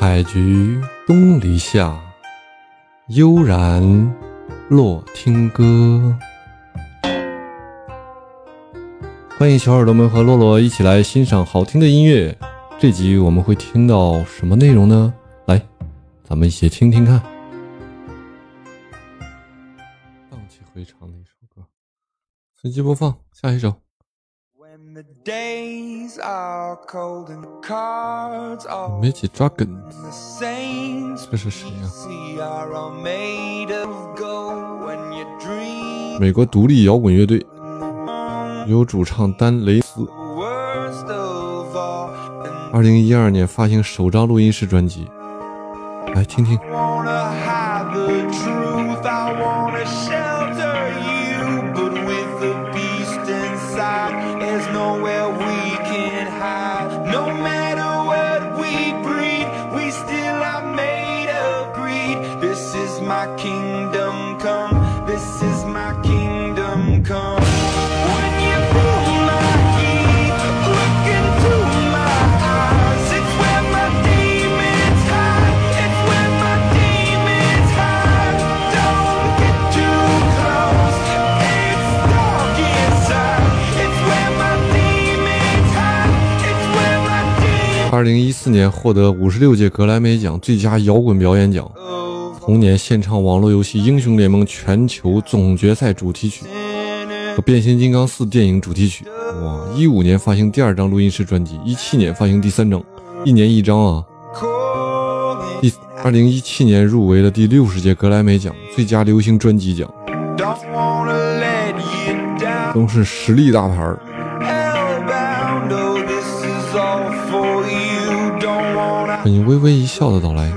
采菊东篱下，悠然落听歌。欢迎小耳朵们和洛洛一起来欣赏好听的音乐。这集我们会听到什么内容呢？来，咱们一起听听看。荡气回肠的一首歌，随机播放下一首。没几抓梗，这是谁呀？美国独立摇滚乐队，由主唱丹雷斯。二零一二年发行首张录音室专辑，来听听。二零一四年获得五十六届格莱美奖最佳摇滚表演奖，同年献唱网络游戏《英雄联盟》全球总决赛主题曲和《变形金刚四》电影主题曲。哇！一五年发行第二张录音室专辑，一七年发行第三张，一年一张啊。第二零一七年入围了第六十届格莱美奖最佳流行专辑奖，都是实力大牌儿。你微微一笑的到来。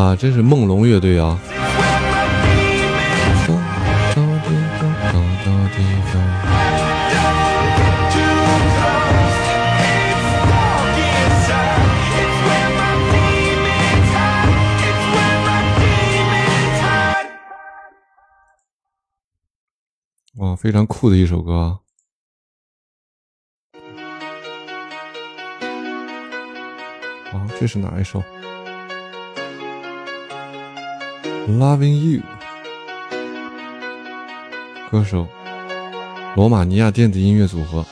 啊，这是梦龙乐队啊！哇，非常酷的一首歌啊！这是哪一首？Loving You，歌手罗马尼亚电子音乐组合。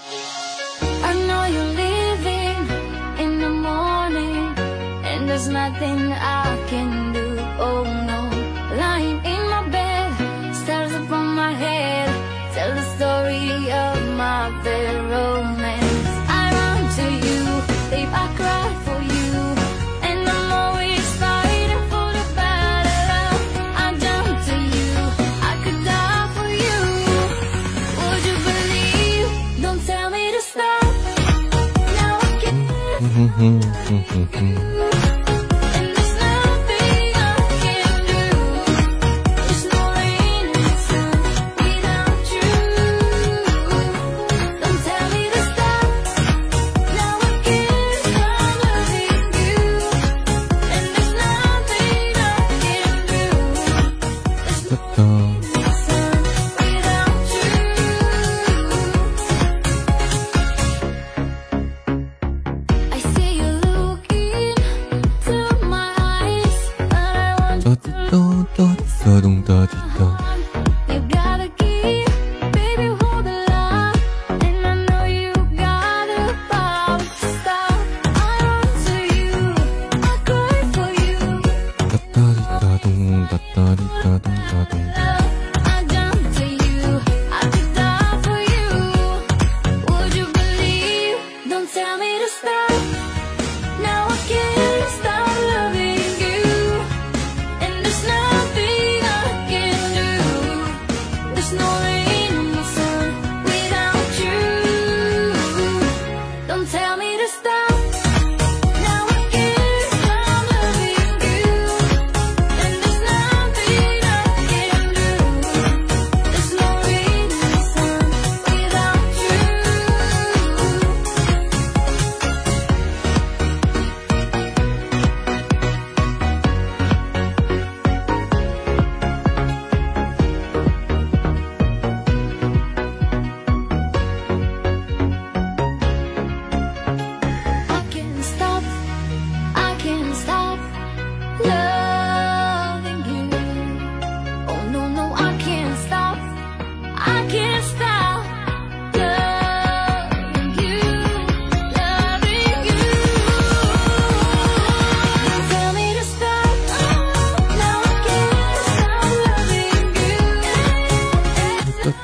哼哼哼哼哼。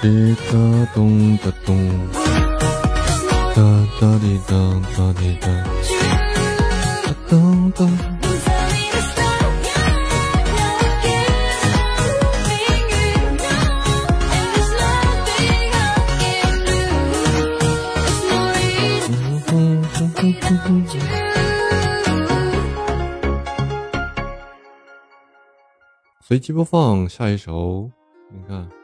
滴答咚哒咚，哒哒滴哒哒滴哒，咚咚。随机播放下一首，你看。